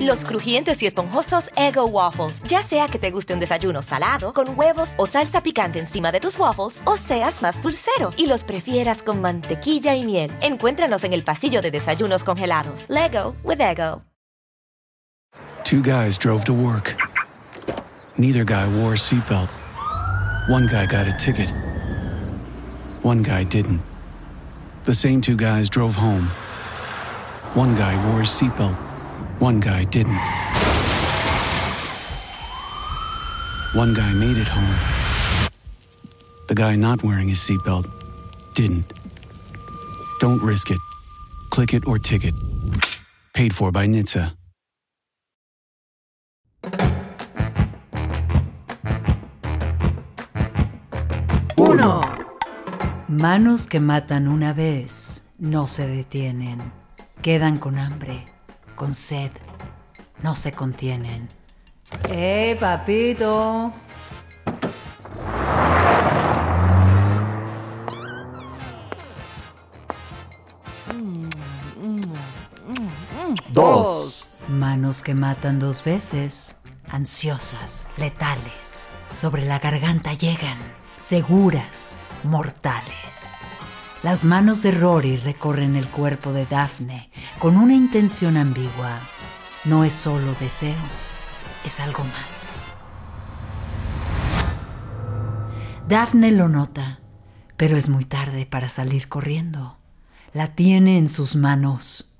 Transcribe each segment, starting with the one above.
Los crujientes y esponjosos Ego Waffles. Ya sea que te guste un desayuno salado, con huevos o salsa picante encima de tus waffles, o seas más dulcero y los prefieras con mantequilla y miel. Encuéntranos en el pasillo de desayunos congelados. Lego with Ego. Two guys drove to work. Neither guy wore a seatbelt. One guy got a ticket. One guy didn't. The same two guys drove home. One guy wore a seatbelt. One guy didn't. One guy made it home. The guy not wearing his seatbelt didn't. Don't risk it. Click it or ticket. Paid for by NHTSA. Uno. Manos que matan una vez no se detienen. Quedan con hambre, con sed, no se contienen. ¡Eh, papito! Dos. Manos que matan dos veces, ansiosas, letales, sobre la garganta llegan, seguras, mortales. Las manos de Rory recorren el cuerpo de Daphne con una intención ambigua. No es solo deseo, es algo más. Daphne lo nota, pero es muy tarde para salir corriendo. La tiene en sus manos.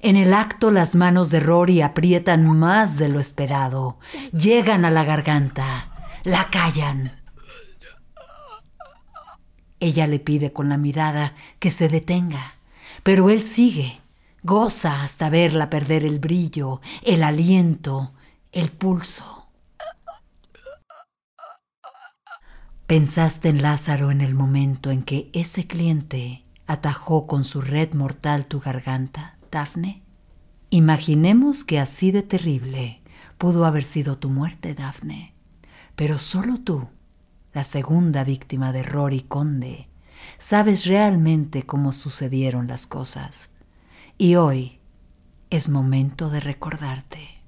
En el acto las manos de Rory aprietan más de lo esperado. Llegan a la garganta. La callan. Ella le pide con la mirada que se detenga, pero él sigue. Goza hasta verla perder el brillo, el aliento, el pulso. Pensaste en Lázaro en el momento en que ese cliente atajó con su red mortal tu garganta, Dafne. Imaginemos que así de terrible pudo haber sido tu muerte, Dafne. Pero solo tú, la segunda víctima de Rory Conde, sabes realmente cómo sucedieron las cosas. Y hoy es momento de recordarte.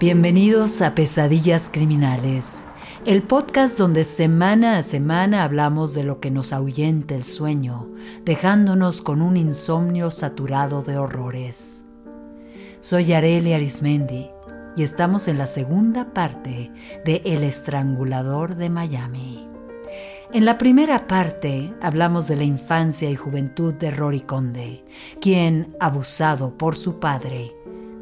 Bienvenidos a Pesadillas Criminales, el podcast donde semana a semana hablamos de lo que nos ahuyenta el sueño, dejándonos con un insomnio saturado de horrores. Soy Areli Arismendi y estamos en la segunda parte de El Estrangulador de Miami. En la primera parte hablamos de la infancia y juventud de Rory Conde, quien, abusado por su padre,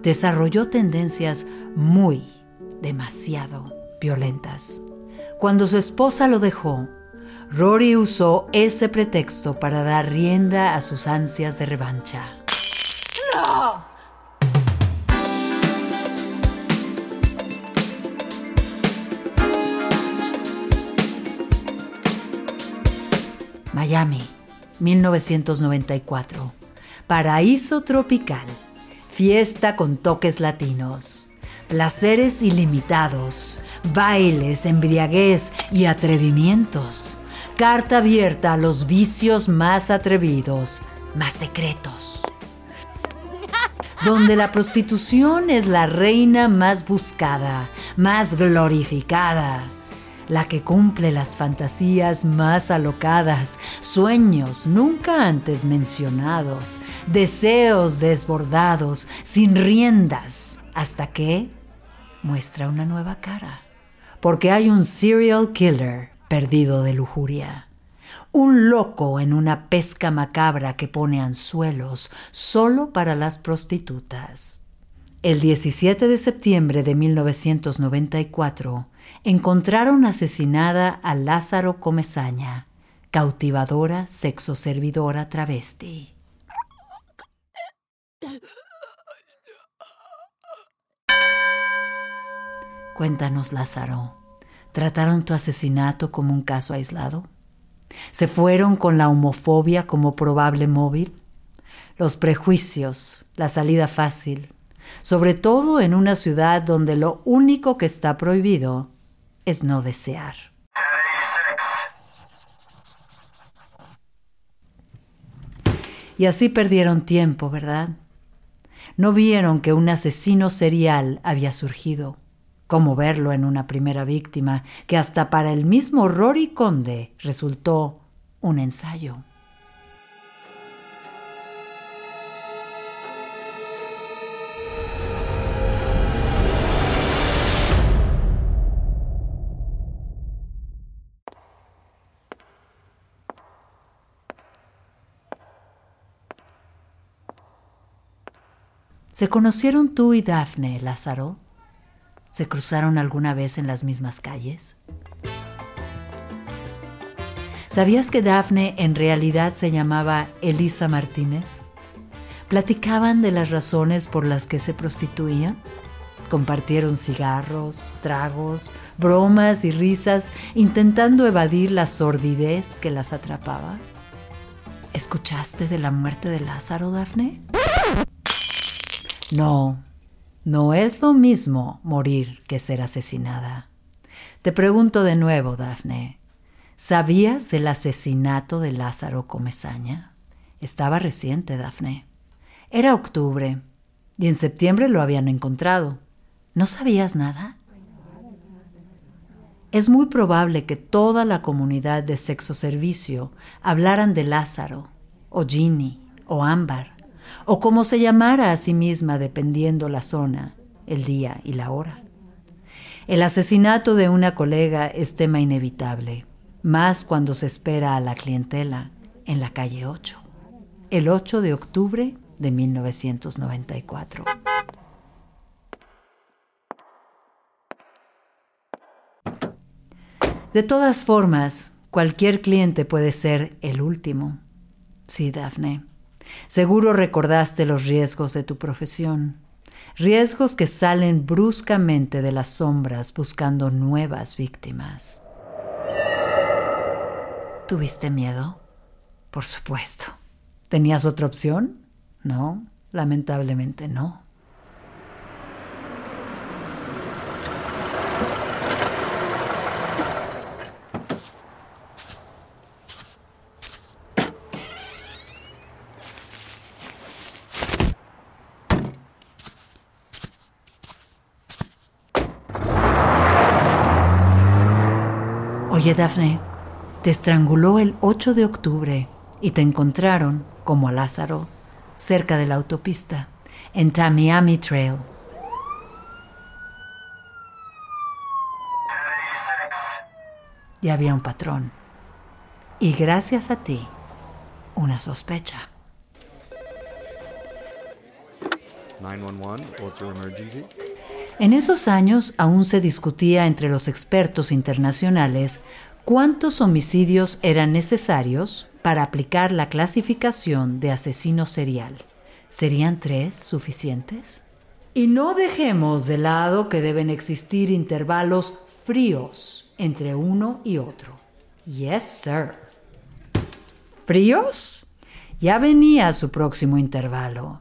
desarrolló tendencias muy, demasiado violentas. Cuando su esposa lo dejó, Rory usó ese pretexto para dar rienda a sus ansias de revancha. Miami, 1994. Paraíso tropical. Fiesta con toques latinos. Placeres ilimitados. Bailes, embriaguez y atrevimientos. Carta abierta a los vicios más atrevidos, más secretos. Donde la prostitución es la reina más buscada, más glorificada la que cumple las fantasías más alocadas, sueños nunca antes mencionados, deseos desbordados, sin riendas, hasta que muestra una nueva cara. Porque hay un serial killer perdido de lujuria. Un loco en una pesca macabra que pone anzuelos solo para las prostitutas. El 17 de septiembre de 1994, encontraron asesinada a Lázaro Comezaña, cautivadora sexoservidora travesti. Cuéntanos, Lázaro, ¿trataron tu asesinato como un caso aislado? ¿Se fueron con la homofobia como probable móvil? Los prejuicios, la salida fácil, sobre todo en una ciudad donde lo único que está prohibido es no desear. Y así perdieron tiempo, ¿verdad? No vieron que un asesino serial había surgido. ¿Cómo verlo en una primera víctima que hasta para el mismo Rory Conde resultó un ensayo? ¿Se conocieron tú y Daphne, Lázaro? ¿Se cruzaron alguna vez en las mismas calles? ¿Sabías que Daphne en realidad se llamaba Elisa Martínez? ¿Platicaban de las razones por las que se prostituían? Compartieron cigarros, tragos, bromas y risas intentando evadir la sordidez que las atrapaba. ¿Escuchaste de la muerte de Lázaro, Daphne? No, no es lo mismo morir que ser asesinada. Te pregunto de nuevo, Dafne, ¿sabías del asesinato de Lázaro Comezaña? Estaba reciente, Dafne. Era octubre y en septiembre lo habían encontrado. ¿No sabías nada? Es muy probable que toda la comunidad de sexo servicio hablaran de Lázaro, o Ginny, o Ámbar, o como se llamara a sí misma dependiendo la zona, el día y la hora. El asesinato de una colega es tema inevitable, más cuando se espera a la clientela en la calle 8, el 8 de octubre de 1994. De todas formas, cualquier cliente puede ser el último. Sí, Daphne. Seguro recordaste los riesgos de tu profesión, riesgos que salen bruscamente de las sombras buscando nuevas víctimas. ¿Tuviste miedo? Por supuesto. ¿Tenías otra opción? No, lamentablemente no. Oye, Daphne, te estranguló el 8 de octubre y te encontraron, como a Lázaro, cerca de la autopista, en Tamiami Trail. Ya había un patrón. Y gracias a ti, una sospecha. 911, what's your emergency? En esos años aún se discutía entre los expertos internacionales cuántos homicidios eran necesarios para aplicar la clasificación de asesino serial. ¿Serían tres suficientes? Y no dejemos de lado que deben existir intervalos fríos entre uno y otro. Yes, sir. ¿Fríos? Ya venía su próximo intervalo.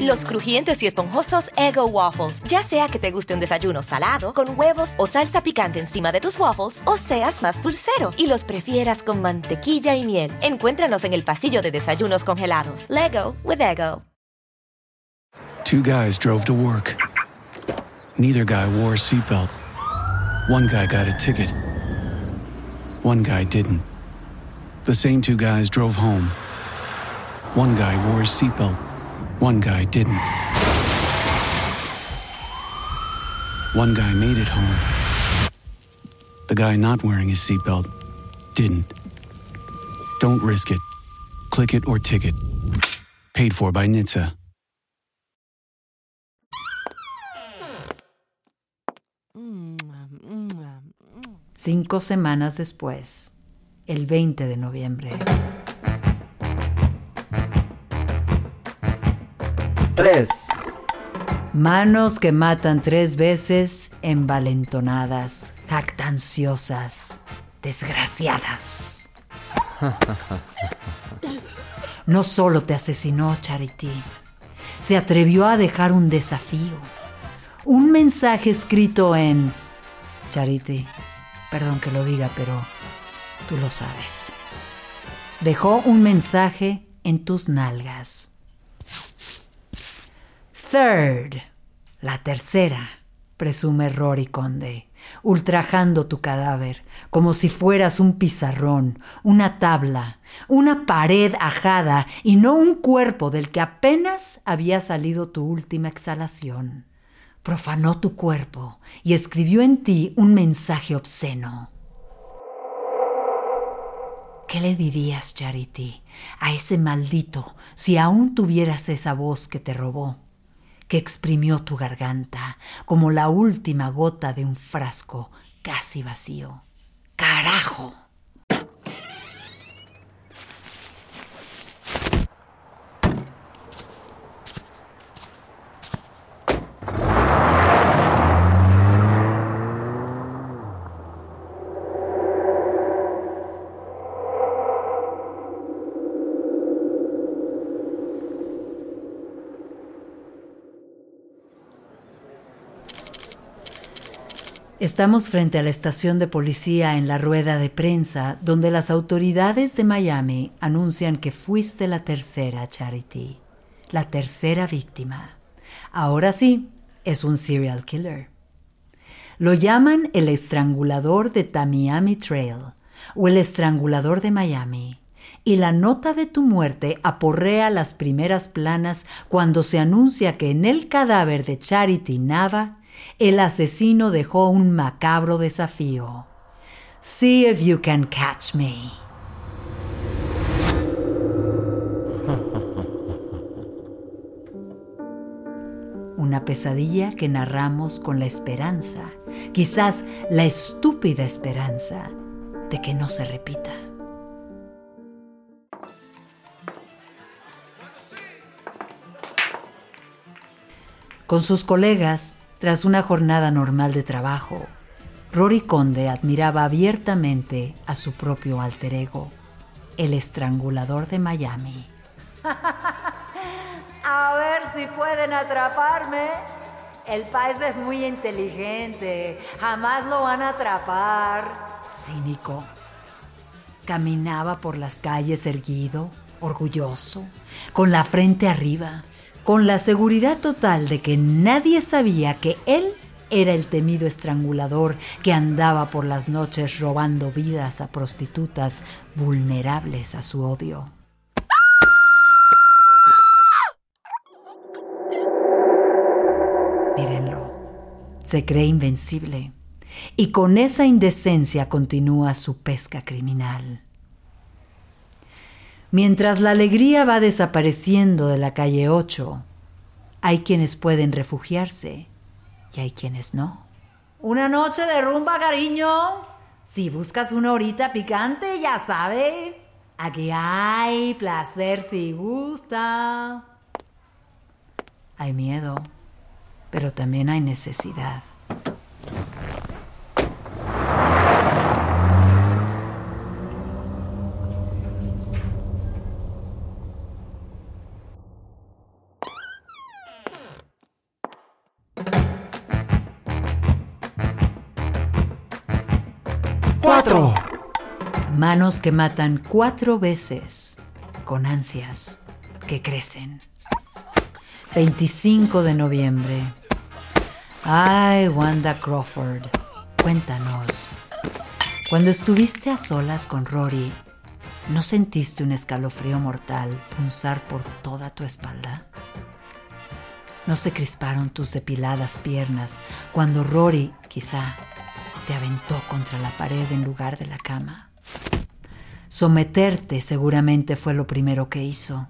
Los crujientes y esponjosos Ego Waffles. Ya sea que te guste un desayuno salado, con huevos o salsa picante encima de tus waffles, o seas más dulcero y los prefieras con mantequilla y miel. Encuéntranos en el pasillo de desayunos congelados. Lego with Ego. Two guys drove to work. Neither guy wore a seatbelt. One guy got a ticket. One guy didn't. The same two guys drove home. One guy wore a seatbelt. One guy didn't. One guy made it home. The guy not wearing his seatbelt didn't. Don't risk it. Click it or ticket. Paid for by NHTSA. Cinco semanas después, el 20 de noviembre. 3. Manos que matan tres veces, envalentonadas, jactanciosas, desgraciadas. No solo te asesinó Charity, se atrevió a dejar un desafío, un mensaje escrito en Charity, perdón que lo diga, pero tú lo sabes. Dejó un mensaje en tus nalgas. Third, la tercera, presume Rory Conde, ultrajando tu cadáver, como si fueras un pizarrón, una tabla, una pared ajada y no un cuerpo del que apenas había salido tu última exhalación. Profanó tu cuerpo y escribió en ti un mensaje obsceno. ¿Qué le dirías, Charity, a ese maldito si aún tuvieras esa voz que te robó? Que exprimió tu garganta como la última gota de un frasco casi vacío. ¡Carajo! Estamos frente a la estación de policía en la rueda de prensa donde las autoridades de Miami anuncian que fuiste la tercera Charity, la tercera víctima. Ahora sí, es un serial killer. Lo llaman el estrangulador de Tamiami Trail o el estrangulador de Miami. Y la nota de tu muerte aporrea las primeras planas cuando se anuncia que en el cadáver de Charity Nava el asesino dejó un macabro desafío. See if you can catch me. Una pesadilla que narramos con la esperanza, quizás la estúpida esperanza de que no se repita. Con sus colegas, tras una jornada normal de trabajo, Rory Conde admiraba abiertamente a su propio alter ego, el estrangulador de Miami. a ver si pueden atraparme. El país es muy inteligente, jamás lo van a atrapar. Cínico. Caminaba por las calles erguido, orgulloso, con la frente arriba, con la seguridad total de que nadie sabía que él era el temido estrangulador que andaba por las noches robando vidas a prostitutas vulnerables a su odio. Mírenlo, se cree invencible y con esa indecencia continúa su pesca criminal. Mientras la alegría va desapareciendo de la calle 8, hay quienes pueden refugiarse y hay quienes no. Una noche de rumba, cariño. Si buscas una horita picante, ya sabe. Aquí hay placer si gusta. Hay miedo, pero también hay necesidad. Manos que matan cuatro veces con ansias que crecen. 25 de noviembre. Ay, Wanda Crawford, cuéntanos. Cuando estuviste a solas con Rory, ¿no sentiste un escalofrío mortal punzar por toda tu espalda? ¿No se crisparon tus depiladas piernas cuando Rory, quizá, te aventó contra la pared en lugar de la cama? Someterte seguramente fue lo primero que hizo.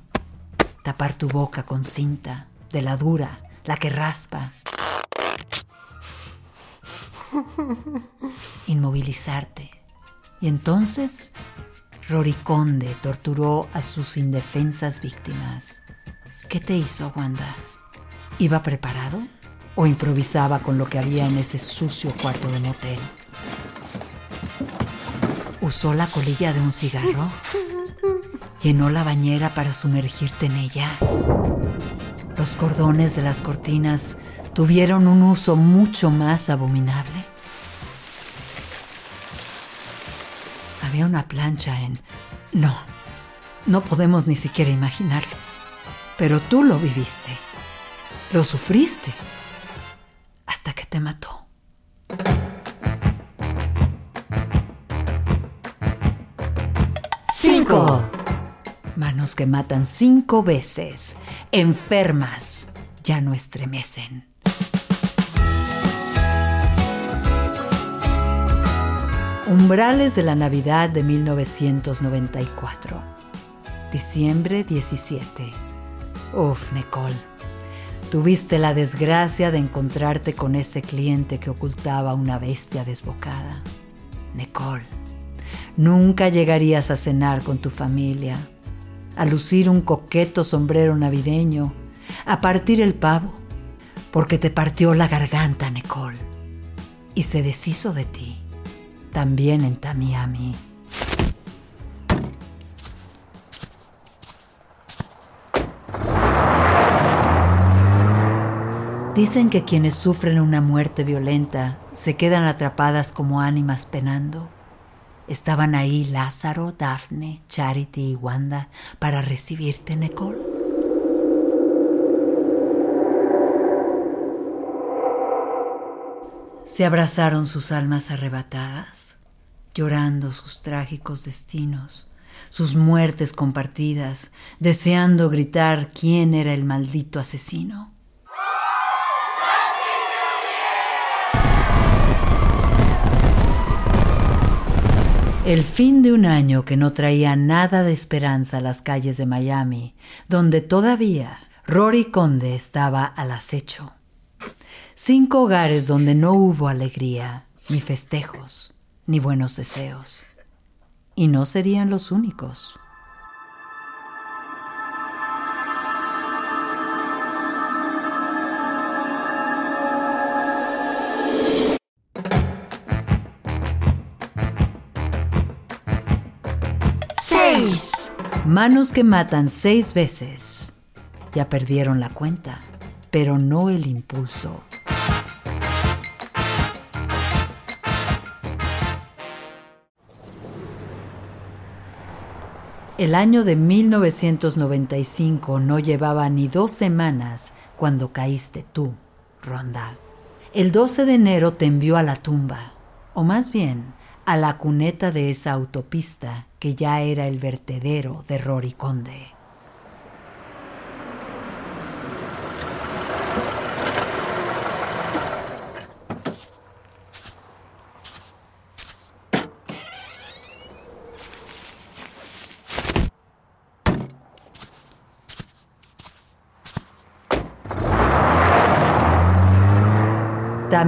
Tapar tu boca con cinta, de la dura, la que raspa. Inmovilizarte. Y entonces, Roriconde torturó a sus indefensas víctimas. ¿Qué te hizo, Wanda? ¿Iba preparado? ¿O improvisaba con lo que había en ese sucio cuarto de motel? Usó la colilla de un cigarro. Llenó la bañera para sumergirte en ella. Los cordones de las cortinas tuvieron un uso mucho más abominable. Había una plancha en... No, no podemos ni siquiera imaginarlo. Pero tú lo viviste. Lo sufriste. Hasta que te mató. Manos que matan cinco veces. Enfermas. Ya no estremecen. Umbrales de la Navidad de 1994. Diciembre 17. Uf, Nicole. Tuviste la desgracia de encontrarte con ese cliente que ocultaba una bestia desbocada. Nicole. Nunca llegarías a cenar con tu familia, a lucir un coqueto sombrero navideño, a partir el pavo, porque te partió la garganta, Nicole, y se deshizo de ti, también en Tamiami. Dicen que quienes sufren una muerte violenta se quedan atrapadas como ánimas penando Estaban ahí Lázaro, Daphne, Charity y Wanda para recibirte, Nicole. Se abrazaron sus almas arrebatadas, llorando sus trágicos destinos, sus muertes compartidas, deseando gritar quién era el maldito asesino. El fin de un año que no traía nada de esperanza a las calles de Miami, donde todavía Rory Conde estaba al acecho. Cinco hogares donde no hubo alegría, ni festejos, ni buenos deseos. Y no serían los únicos. Manos que matan seis veces. Ya perdieron la cuenta, pero no el impulso. El año de 1995 no llevaba ni dos semanas cuando caíste tú, Ronda. El 12 de enero te envió a la tumba, o más bien, a la cuneta de esa autopista que ya era el vertedero de Rory Conde.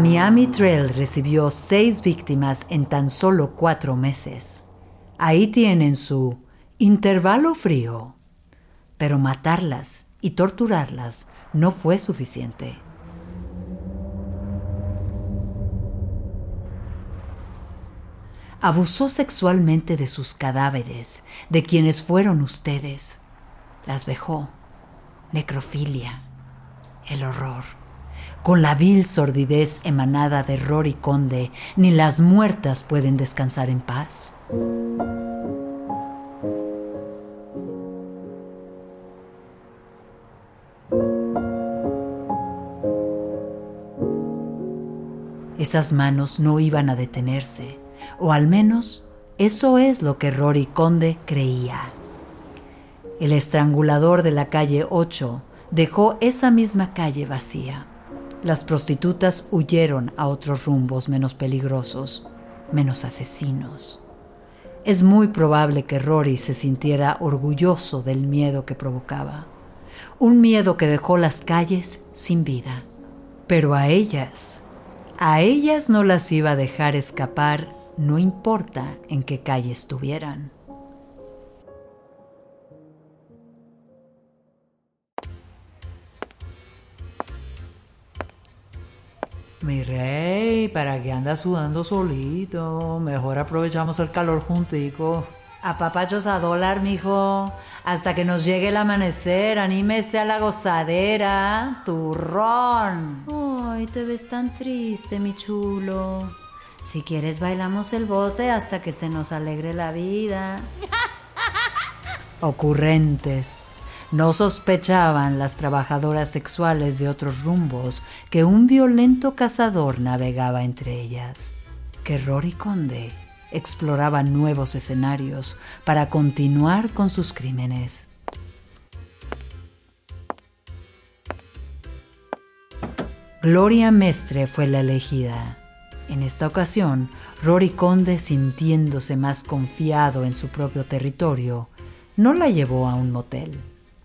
Miami Trail recibió seis víctimas en tan solo cuatro meses. Ahí tienen su intervalo frío. Pero matarlas y torturarlas no fue suficiente. Abusó sexualmente de sus cadáveres, de quienes fueron ustedes. Las vejó. Necrofilia. El horror con la vil sordidez emanada de Rory Conde, ni las muertas pueden descansar en paz. Esas manos no iban a detenerse, o al menos eso es lo que Rory Conde creía. El estrangulador de la calle 8 dejó esa misma calle vacía. Las prostitutas huyeron a otros rumbos menos peligrosos, menos asesinos. es muy probable que Rory se sintiera orgulloso del miedo que provocaba. Un miedo que dejó las calles sin vida. Pero a ellas, a ellas no las iba a dejar escapar, no importa en qué calle estuvieran. Mi rey, ¿para qué andas sudando solito? Mejor aprovechamos el calor juntico. A papachos a dólar, mijo. Hasta que nos llegue el amanecer, anímese a la gozadera. Turrón. Ay, te ves tan triste, mi chulo. Si quieres, bailamos el bote hasta que se nos alegre la vida. Ocurrentes. No sospechaban las trabajadoras sexuales de otros rumbos que un violento cazador navegaba entre ellas, que Rory Conde exploraba nuevos escenarios para continuar con sus crímenes. Gloria Mestre fue la elegida. En esta ocasión, Rory Conde, sintiéndose más confiado en su propio territorio, no la llevó a un motel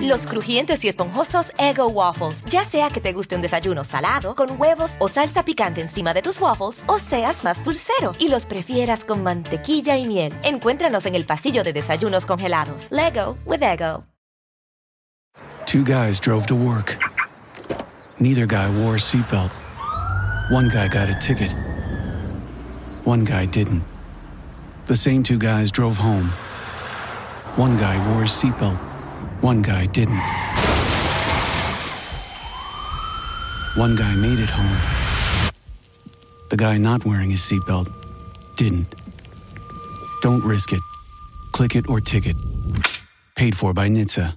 Los crujientes y esponjosos Ego Waffles. Ya sea que te guste un desayuno salado, con huevos o salsa picante encima de tus waffles, o seas más dulcero y los prefieras con mantequilla y miel. Encuéntranos en el pasillo de desayunos congelados. Lego with Ego. Two guys drove to work. Neither guy wore a seatbelt. One guy got a ticket. One guy didn't. The same two guys drove home. One guy wore a seatbelt. One guy didn't. One guy made it home. The guy not wearing his seatbelt didn't. Don't risk it. Click it or ticket. Paid for by NHTSA.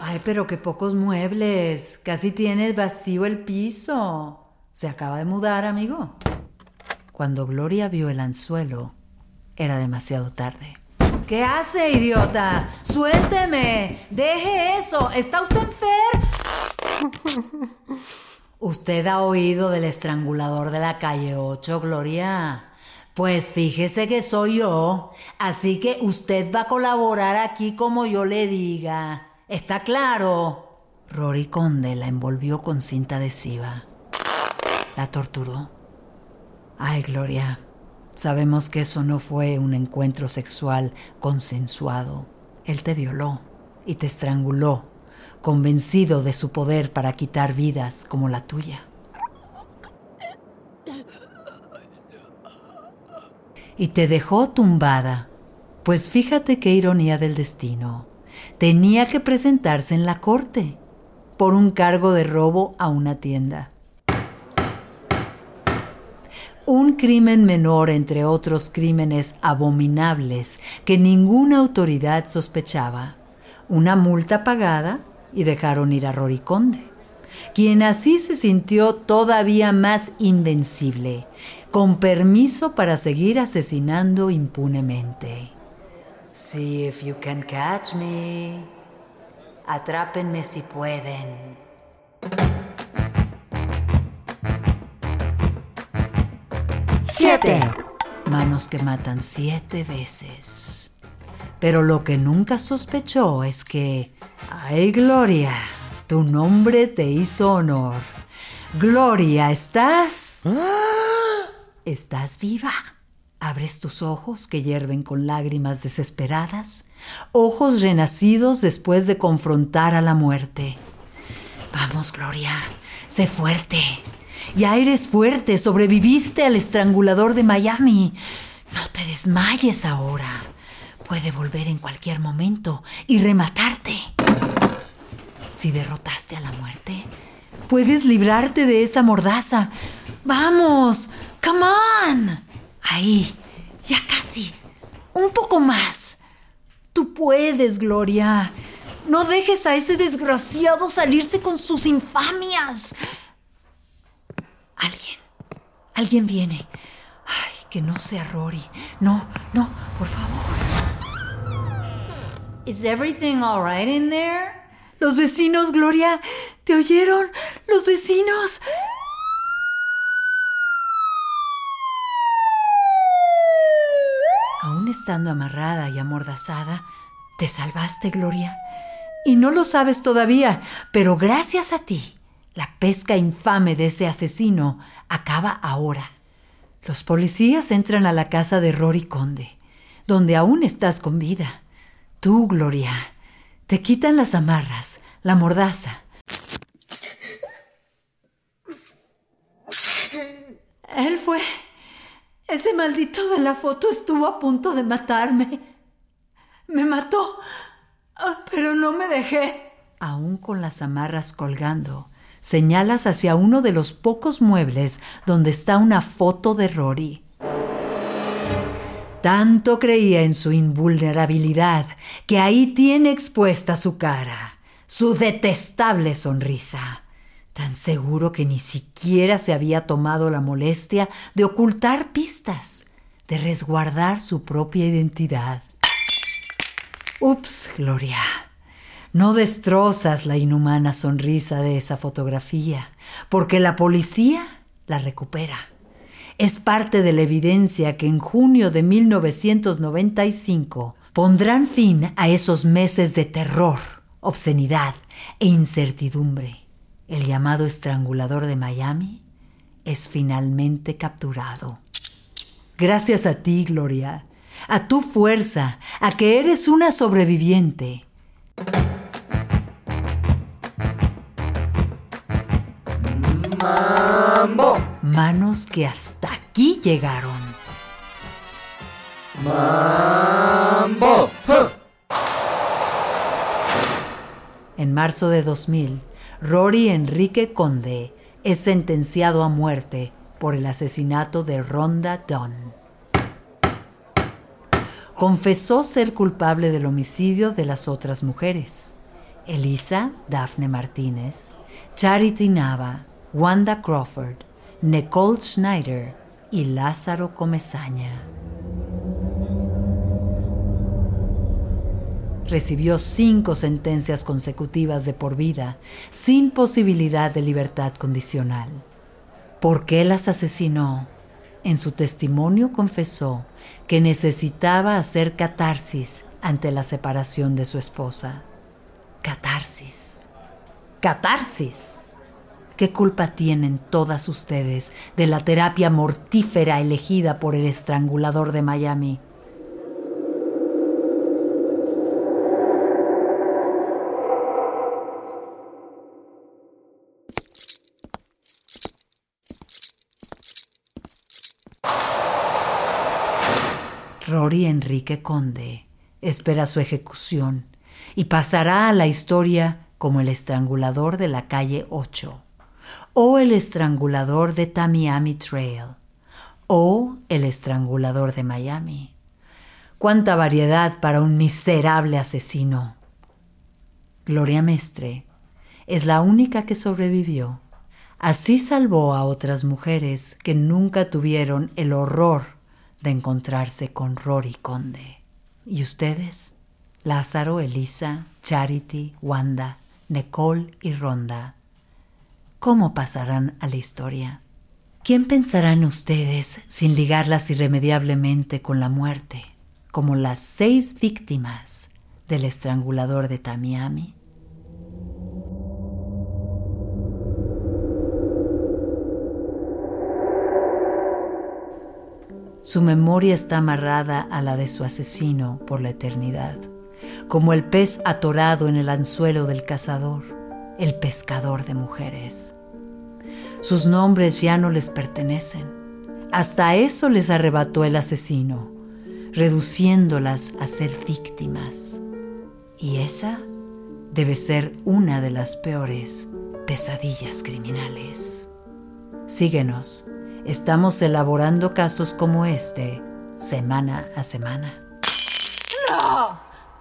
Ay, pero qué pocos muebles. Casi tienes vacío el piso. ¿Se acaba de mudar, amigo? Cuando Gloria vio el anzuelo, era demasiado tarde. ¿Qué hace, idiota? Suélteme. Deje eso. ¿Está usted enfermo? ¿Usted ha oído del estrangulador de la calle 8, Gloria? Pues fíjese que soy yo, así que usted va a colaborar aquí como yo le diga. ¿Está claro? Rory Conde la envolvió con cinta adhesiva. La torturó. Ay, Gloria, sabemos que eso no fue un encuentro sexual consensuado. Él te violó y te estranguló, convencido de su poder para quitar vidas como la tuya. Y te dejó tumbada, pues fíjate qué ironía del destino. Tenía que presentarse en la corte por un cargo de robo a una tienda un crimen menor entre otros crímenes abominables que ninguna autoridad sospechaba, una multa pagada y dejaron ir a Roriconde, quien así se sintió todavía más invencible, con permiso para seguir asesinando impunemente. See if you can catch me. Atrápenme si pueden. Siete. Manos que matan siete veces. Pero lo que nunca sospechó es que, ay Gloria, tu nombre te hizo honor. Gloria, ¿estás? ¿Estás viva? Abres tus ojos que hierven con lágrimas desesperadas, ojos renacidos después de confrontar a la muerte. Vamos, Gloria, sé fuerte. Ya eres fuerte, sobreviviste al estrangulador de Miami. No te desmayes ahora. Puede volver en cualquier momento y rematarte. Si derrotaste a la muerte, puedes librarte de esa mordaza. Vamos, come on. Ahí, ya casi. Un poco más. Tú puedes, Gloria. No dejes a ese desgraciado salirse con sus infamias. Alguien, alguien viene. Ay, que no sea Rory. No, no, por favor. Is everything all right in there? Los vecinos, Gloria, ¿te oyeron? Los vecinos. Aún estando amarrada y amordazada, te salvaste, Gloria. Y no lo sabes todavía, pero gracias a ti, la pesca infame de ese asesino acaba ahora. Los policías entran a la casa de Rory Conde, donde aún estás con vida. Tú, Gloria, te quitan las amarras, la mordaza. Él fue. Ese maldito de la foto estuvo a punto de matarme. Me mató, ah, pero no me dejé. Aún con las amarras colgando, señalas hacia uno de los pocos muebles donde está una foto de Rory. Tanto creía en su invulnerabilidad que ahí tiene expuesta su cara, su detestable sonrisa, tan seguro que ni siquiera se había tomado la molestia de ocultar pistas, de resguardar su propia identidad. Ups, Gloria. No destrozas la inhumana sonrisa de esa fotografía, porque la policía la recupera es parte de la evidencia que en junio de 1995 pondrán fin a esos meses de terror, obscenidad e incertidumbre. El llamado estrangulador de Miami es finalmente capturado. Gracias a ti, Gloria, a tu fuerza, a que eres una sobreviviente. Mambo. Manos que hasta aquí llegaron. Mambo. En marzo de 2000, Rory Enrique Conde es sentenciado a muerte por el asesinato de Rhonda Dunn. Confesó ser culpable del homicidio de las otras mujeres, Elisa Daphne Martínez, Charity Nava, Wanda Crawford, Nicole Schneider y Lázaro Comezaña. Recibió cinco sentencias consecutivas de por vida, sin posibilidad de libertad condicional. ¿Por qué las asesinó? En su testimonio confesó que necesitaba hacer catarsis ante la separación de su esposa. Catarsis. Catarsis. ¿Qué culpa tienen todas ustedes de la terapia mortífera elegida por el estrangulador de Miami? Rory Enrique Conde espera su ejecución y pasará a la historia como el estrangulador de la calle 8, o el estrangulador de Tamiami Trail, o el estrangulador de Miami. Cuánta variedad para un miserable asesino. Gloria Mestre es la única que sobrevivió. Así salvó a otras mujeres que nunca tuvieron el horror de encontrarse con Rory Conde. ¿Y ustedes? Lázaro, Elisa, Charity, Wanda, Nicole y Ronda. ¿Cómo pasarán a la historia? ¿Quién pensarán ustedes sin ligarlas irremediablemente con la muerte, como las seis víctimas del estrangulador de Tamiami? Su memoria está amarrada a la de su asesino por la eternidad, como el pez atorado en el anzuelo del cazador, el pescador de mujeres. Sus nombres ya no les pertenecen. Hasta eso les arrebató el asesino, reduciéndolas a ser víctimas. Y esa debe ser una de las peores pesadillas criminales. Síguenos Estamos elaborando casos como este semana a semana.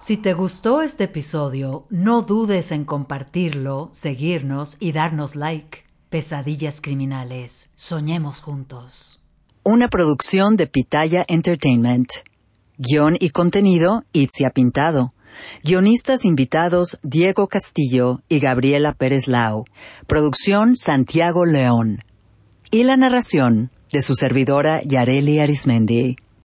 Si te gustó este episodio, no dudes en compartirlo, seguirnos y darnos like. Pesadillas criminales. Soñemos juntos. Una producción de Pitaya Entertainment. Guión y contenido, Itzia Pintado. Guionistas invitados, Diego Castillo y Gabriela Pérez Lau. Producción, Santiago León. Y la narración, de su servidora Yareli Arismendi.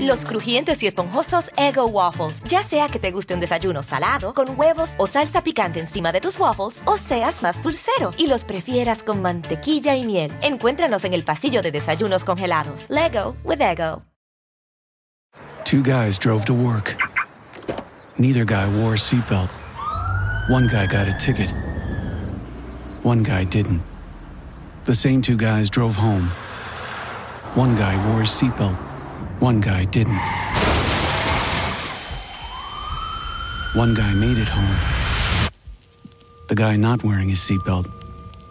Los crujientes y esponjosos Ego Waffles. Ya sea que te guste un desayuno salado, con huevos o salsa picante encima de tus waffles, o seas más dulcero y los prefieras con mantequilla y miel. Encuéntranos en el pasillo de desayunos congelados. Lego with Ego. Two guys drove to work. Neither guy wore a seatbelt. One guy got a ticket. One guy didn't. The same two guys drove home. One guy wore a seatbelt. One guy didn't. One guy made it home. The guy not wearing his seatbelt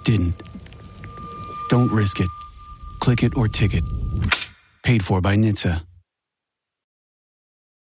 didn't. Don't risk it. Click it or ticket. Paid for by NHTSA.